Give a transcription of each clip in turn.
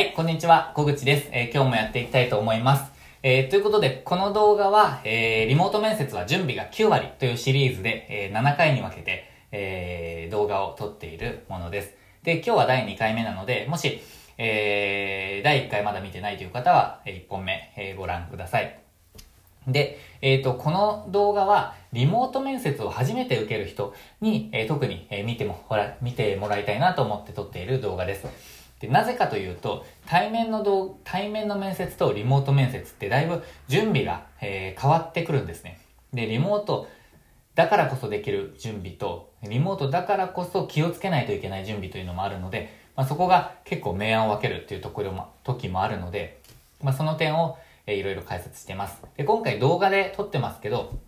はい、こんにちは、小口です。えー今日もやっていきたいと思います。えーということで、この動画は、えーリモート面接は準備が9割というシリーズで、え7回に分けて、え動画を撮っているものです。で、今日は第2回目なので、もし、えー第1回まだ見てないという方は、1本目、えご覧ください。で、えっ、と、この動画は、リモート面接を初めて受ける人に、え特に、え見ても、ほら、見てもらいたいなと思って撮っている動画です。で、なぜかというと、対面の動、対面の面接とリモート面接ってだいぶ準備が、えー変わってくるんですね。で、リモートだからこそできる準備と、リモートだからこそ気をつけないといけない準備というのもあるので、まあ、そこが結構明暗を分けるっていうところも、時もあるので、まあ、その点を、えーいろいろ解説してます。で、今回動画で撮ってますけど、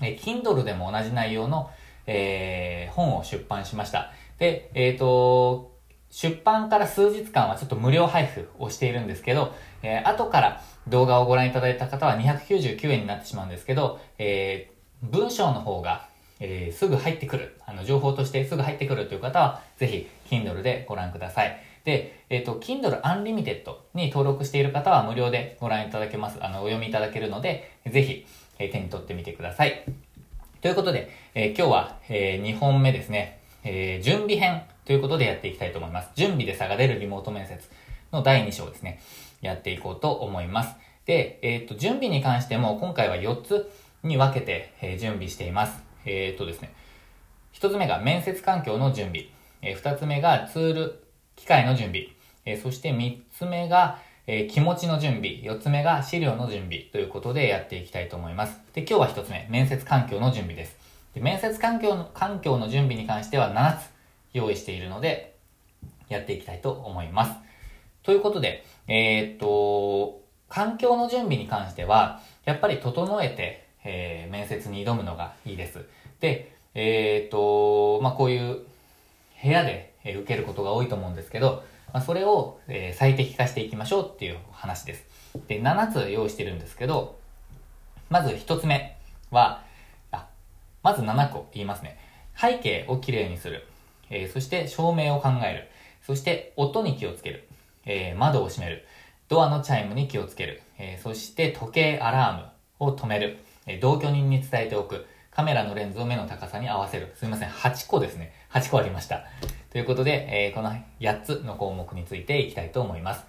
えー Kindle でも同じ内容の、えー本を出版しました。で、えっ、と、出版から数日間はちょっと無料配布をしているんですけど、えー後から動画をご覧いただいた方は299円になってしまうんですけど、えー文章の方が、えーすぐ入ってくる、あの、情報としてすぐ入ってくるという方は、ぜひ、Kindle でご覧ください。で、えっ、と、Kindle Unlimited に登録している方は無料でご覧いただけます。あの、お読みいただけるので、ぜひ、えー手に取ってみてください。ということで、えー今日は、え2本目ですね、えー準備編ということでやっていきたいと思います。準備で差が出るリモート面接の第2章ですね、やっていこうと思います。で、えっ、と、準備に関しても今回は4つに分けて、えー準備しています。えっ、とですね、1つ目が面接環境の準備、え2つ目がツール、機械の準備、えそして3つ目が、え気持ちの準備、4つ目が資料の準備ということでやっていきたいと思います。で、今日は1つ目、面接環境の準備です。で面接環境の、環境の準備に関しては7つ用意しているので、やっていきたいと思います。ということで、えーっと、環境の準備に関しては、やっぱり整えて、えー面接に挑むのがいいです。で、えーっと、まあ、こういう部屋でえ受けることが多いと思うんですけど、まあ、それを、え最適化していきましょうっていう話です。で、7つ用意してるんですけど、まず1つ目は、あ、まず7個言いますね。背景をきれいにする。えーそして照明を考える。そして音に気をつける。えー窓を閉める。ドアのチャイムに気をつける。えーそして時計、アラームを止める。え同居人に伝えておく。カメラのレンズを目の高さに合わせる。すみません。8個ですね。8個ありました。ということで、えーこの8つの項目についていきたいと思います。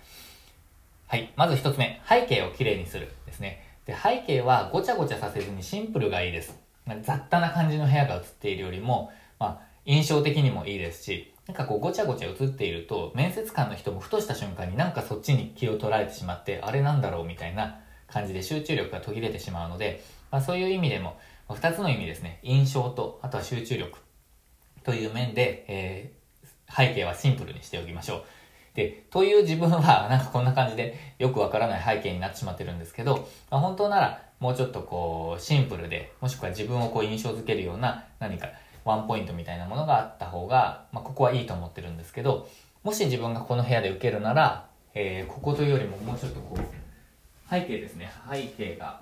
はい。まず1つ目。背景をきれいにするですね。で、背景はごちゃごちゃさせずにシンプルがいいです。雑多な感じの部屋が映っているよりも、まあ、印象的にもいいですし、なんかこうごちゃごちゃ映っていると、面接官の人もふとした瞬間になんかそっちに気を取られてしまって、あれなんだろうみたいな感じで集中力が途切れてしまうので、まあ、そういう意味でも、まあ二つの意味ですね。印象と、あとは集中力という面で、えー背景はシンプルにしておきましょう。で、という自分は、なんかこんな感じでよくわからない背景になってしまってるんですけど、まあ、本当ならもうちょっとこう、シンプルで、もしくは自分をこう印象づけるような何かワンポイントみたいなものがあった方が、まあ、ここはいいと思ってるんですけど、もし自分がこの部屋で受けるなら、えーここというよりももうちょっとこう、背景ですね。背景が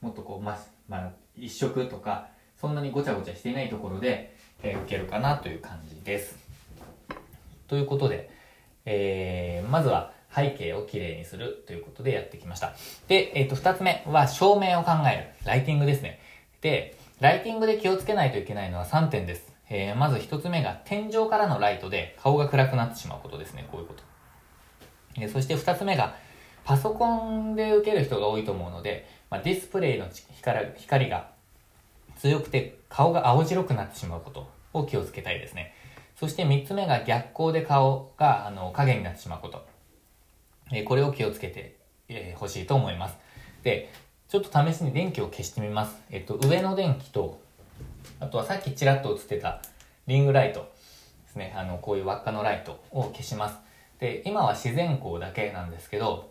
もっとこう、ま、まあ、一色とか、そんなにごちゃごちゃしていないところで、えー受けるかなという感じです。ということで、えーまずは背景をきれいにするということでやってきました。で、えっ、と、二つ目は照明を考える。ライティングですね。で、ライティングで気をつけないといけないのは3点です。えーまず一つ目が天井からのライトで顔が暗くなってしまうことですね。こういうこと。えそして二つ目が、パソコンで受ける人が多いと思うので、まあ、ディスプレイの光光が強くて顔が青白くなってしまうことを気をつけたいですね。そして三つ目が逆光で顔があの影になってしまうこと。えーこれを気をつけてほ、えー欲しいと思います。で、ちょっと試しに電気を消してみます。えっと、上の電気と、あとはさっきちらっと映ってたリングライトですね。あの、こういう輪っかのライトを消します。で、今は自然光だけなんですけど、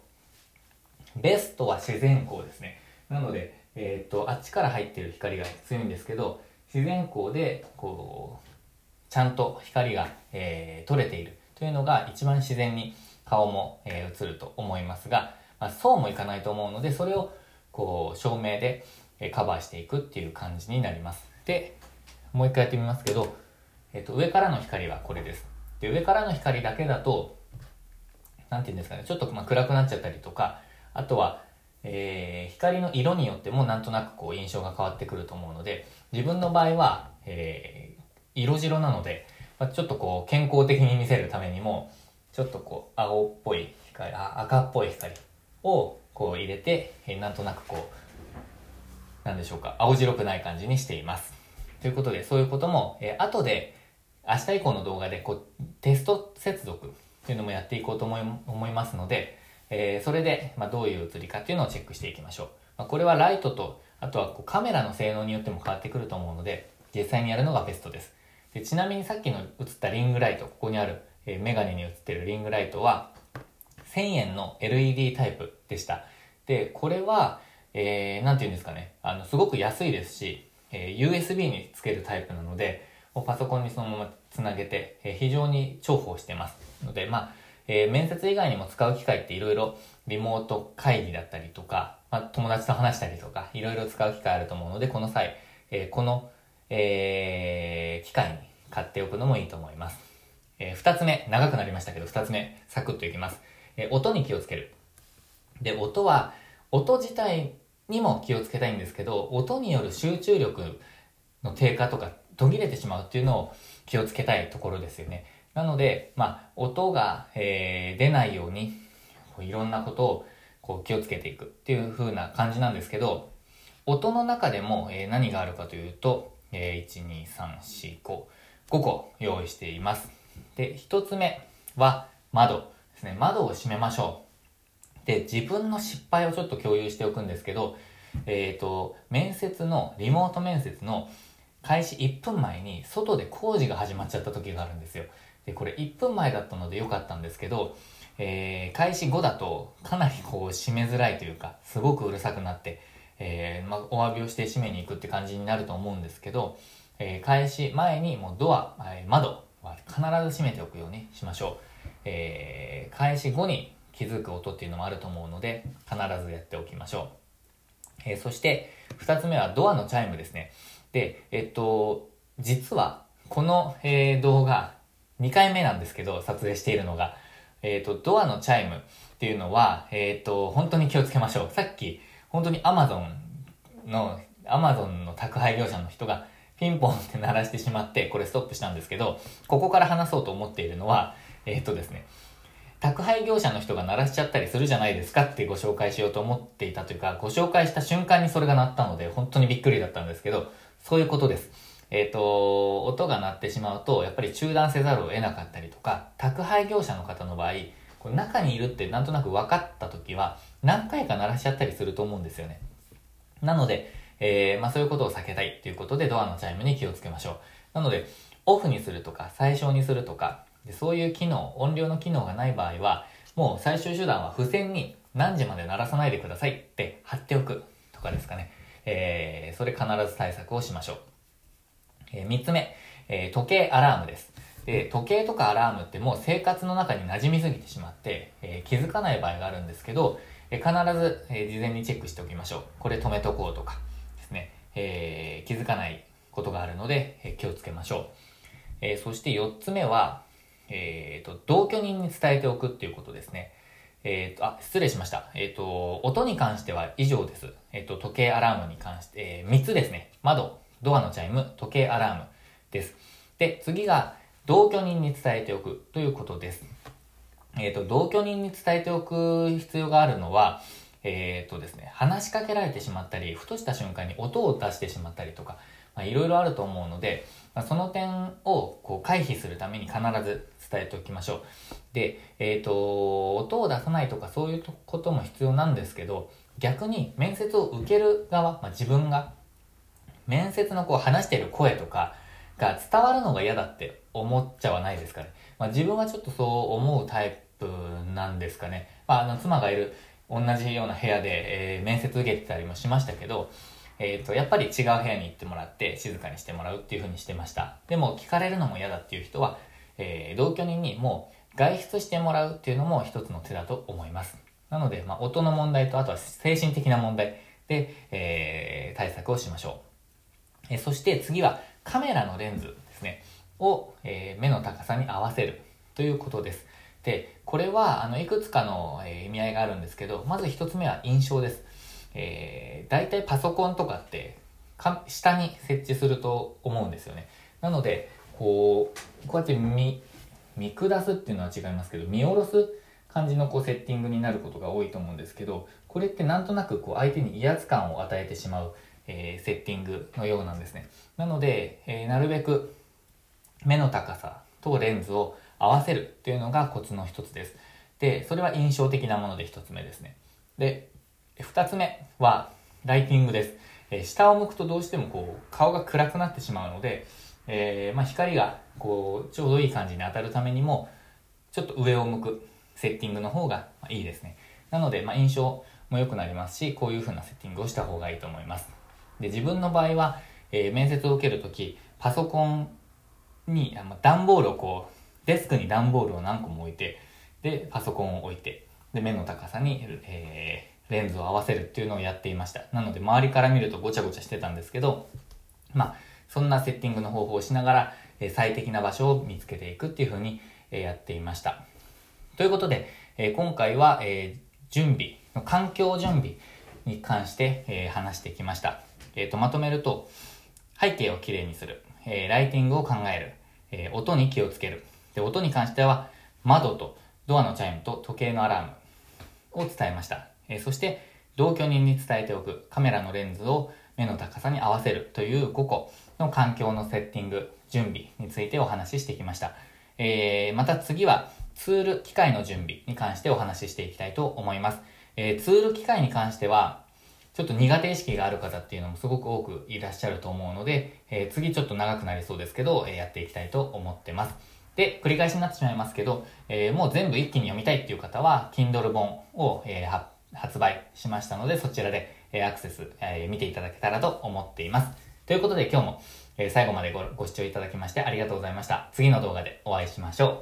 ベストは自然光ですね。なので、えっと、あっちから入ってる光が強いんですけど、自然光で、こう、ちゃんと光が、えー取れているというのが一番自然に顔も、えー映ると思いますが、まあ、そうもいかないと思うので、それをこう照明で、カバーしていくっていう感じになります。で、もう一回やってみますけど、えっと、上からの光はこれです。で、上からの光だけだと、なんて言うんですかね、ちょっとま暗くなっちゃったりとか、あとは、えー、光の色によってもなんとなくこう印象が変わってくると思うので、自分の場合は、えー、色白なので、まあ、ちょっとこう健康的に見せるためにも、ちょっとこう青っぽい光、あ赤っぽい光をこう入れて、えー、なんとなくこう、なんでしょうか、青白くない感じにしています。ということで、そういうことも、えー、後で、明日以降の動画でこうテスト接続っていうのもやっていこうと思い思いますので、えー、それで、まあ、どういう映りかっていうのをチェックしていきましょう。まあ、これはライトと、あとはこうカメラの性能によっても変わってくると思うので、実際にやるのがベストです。でちなみにさっきの映ったリングライト、ここにある、えー、メガネに映ってるリングライトは、1000円の LED タイプでした。で、これは、えー、なんて言うんですかね、あの、すごく安いですし、えー、USB につけるタイプなので、パソコンにそのままつなげて、えー、非常に重宝してます。ので、まあ、えー、面接以外にも使う機会っていろいろリモート会議だったりとか、まあ、友達と話したりとか、いろいろ使う機会あると思うので、この際、えー、この、えー、機会に買っておくのもいいと思います。えー、二つ目、長くなりましたけど、二つ目、サクッといきます。え、音に気をつける。で、音は、音自体にも気をつけたいんですけど、音による集中力の低下とか途切れてしまうっていうのを気をつけたいところですよね。なので、まあ、音が、えー、出ないように、こういろんなことをこう気をつけていくっていう風な感じなんですけど、音の中でも、えー、何があるかというと、えー、1、2、3、4、5、5個用意しています。で、1つ目は窓ですね。窓を閉めましょう。で、自分の失敗をちょっと共有しておくんですけど、えっ、ー、と、面接の、リモート面接の開始1分前に外で工事が始まっちゃった時があるんですよ。で、これ1分前だったので良かったんですけど、えー、開始後だとかなりこう閉めづらいというか、すごくうるさくなって、えー、まあ、お詫びをして閉めに行くって感じになると思うんですけど、えー、開始前にもうドア、え窓は必ず閉めておくようにしましょう。えー、開始後に気づく音っていうのもあると思うので、必ずやっておきましょう。えー、そして、二つ目はドアのチャイムですね。で、えっと、実は、この、えー、動画、2回目なんですけど、撮影しているのが、えっ、ー、と、ドアのチャイムっていうのは、えっ、ー、と、本当に気をつけましょう。さっき、本当に Amazon の、Amazon の宅配業者の人がピンポンって鳴らしてしまって、これストップしたんですけど、ここから話そうと思っているのは、えっ、とですね、宅配業者の人が鳴らしちゃったりするじゃないですかってご紹介しようと思っていたというか、ご紹介した瞬間にそれが鳴ったので、本当にびっくりだったんですけど、そういうことです。えっ、ー、と、音が鳴ってしまうと、やっぱり中断せざるを得なかったりとか、宅配業者の方の場合、これ中にいるってなんとなく分かった時は、何回か鳴らしちゃったりすると思うんですよね。なので、えー、まあそういうことを避けたいっていうことでドアのチャイムに気をつけましょう。なので、オフにするとか、最小にするとか、でそういう機能、音量の機能がない場合は、もう最終手段は付箋に何時まで鳴らさないでくださいって貼っておくとかですかね。えー、それ必ず対策をしましょう。えー、3つ目、えー、時計アラームです。で、時計とかアラームってもう生活の中に馴染みすぎてしまって、えー、気づかない場合があるんですけど、えー、必ず、えー、事前にチェックしておきましょう。これ止めとこうとかですね、えー、気づかないことがあるので、えー、気をつけましょう。えー、そして4つ目は、えーと、同居人に伝えておくっていうことですね。えっ、ー、と、あ、失礼しました。えっ、ー、と、音に関しては以上です。えっ、と、時計アラームに関して、えー、3つですね。窓、ドアのチャイム、時計アラームです。で、次が、同居人に伝えておくということです。えっ、と、同居人に伝えておく必要があるのは、えっ、とですね、話しかけられてしまったり、ふとした瞬間に音を出してしまったりとか、まあ、いろいろあると思うので、まあ、その点をこう回避するために必ず伝えておきましょう。で、えっ、ー、と、音を出さないとかそういうことも必要なんですけど、逆に面接を受ける側、まあ、自分が面接のこう話している声とかが伝わるのが嫌だって思っちゃわないですかね。まあ、自分はちょっとそう思うタイプなんですかね。まあ、あの、妻がいる同じような部屋で、えー、面接受けてたりもしましたけど、えっ、ー、と、やっぱり違う部屋に行ってもらって静かにしてもらうっていうふうにしてました。でも聞かれるのも嫌だっていう人は、えー、同居人にもう外出してもらうっていうのも一つの手だと思います。なので、まあ、音の問題とあとは精神的な問題で、えー、対策をしましょう。えそして次はカメラのレンズですね、を、え目の高さに合わせるということです。で、これは、あの、いくつかの、え、意味合いがあるんですけど、まず一つ目は印象です。えー、大体パソコンとかって、か下に設置すると思うんですよね。なので、こう、こうやって見、見下すっていうのは違いますけど、見下ろす感じのこうセッティングになることが多いと思うんですけど、これってなんとなくこう相手に威圧感を与えてしまう、えー、セッティングのようなんですね。なので、えー、なるべく目の高さとレンズを合わせるっていうのがコツの一つです。で、それは印象的なもので一つ目ですね。で、二つ目はライティングです。えー、下を向くとどうしてもこう顔が暗くなってしまうので、えー、まあ、光がこうちょうどいい感じに当たるためにもちょっと上を向くセッティングの方がいいですね。なので、まあ、印象も良くなりますし、こういう風なセッティングをした方がいいと思います。で、自分の場合は、えー、面接を受けるとき、パソコンにあの段ボールをこう、デスクに段ボールを何個も置いて、で、パソコンを置いて、で、目の高さに、え、レンズを合わせるっていうのをやっていました。なので、周りから見るとごちゃごちゃしてたんですけど、まあ、そんなセッティングの方法をしながら、え最適な場所を見つけていくっていう風に、えやっていました。ということで、え今回は、え準備環境準備に関して、え話してきました。えーと、まとめると、背景をきれいにする、えライティングを考える、え音に気をつける。で、音に関しては、窓とドアのチャイムと時計のアラームを伝えました。えそして、同居人に伝えておくカメラのレンズを目の高さに合わせるという5個の環境のセッティング、準備についてお話ししてきました。えー、また次はツール、機械の準備に関してお話ししていきたいと思います。えー、ツール、機械に関しては、ちょっと苦手意識がある方っていうのもすごく多くいらっしゃると思うので、えー、次ちょっと長くなりそうですけど、え、やっていきたいと思ってます。で、繰り返しになってしまいますけど、え、もう全部一気に読みたいっていう方は、Kindle 本を、えー、発売しましたので、そちらで、え、アクセス、え、見ていただけたらと思っています。ということで今日も、え、最後までごご視聴いただきましてありがとうございました。次の動画でお会いしましょう。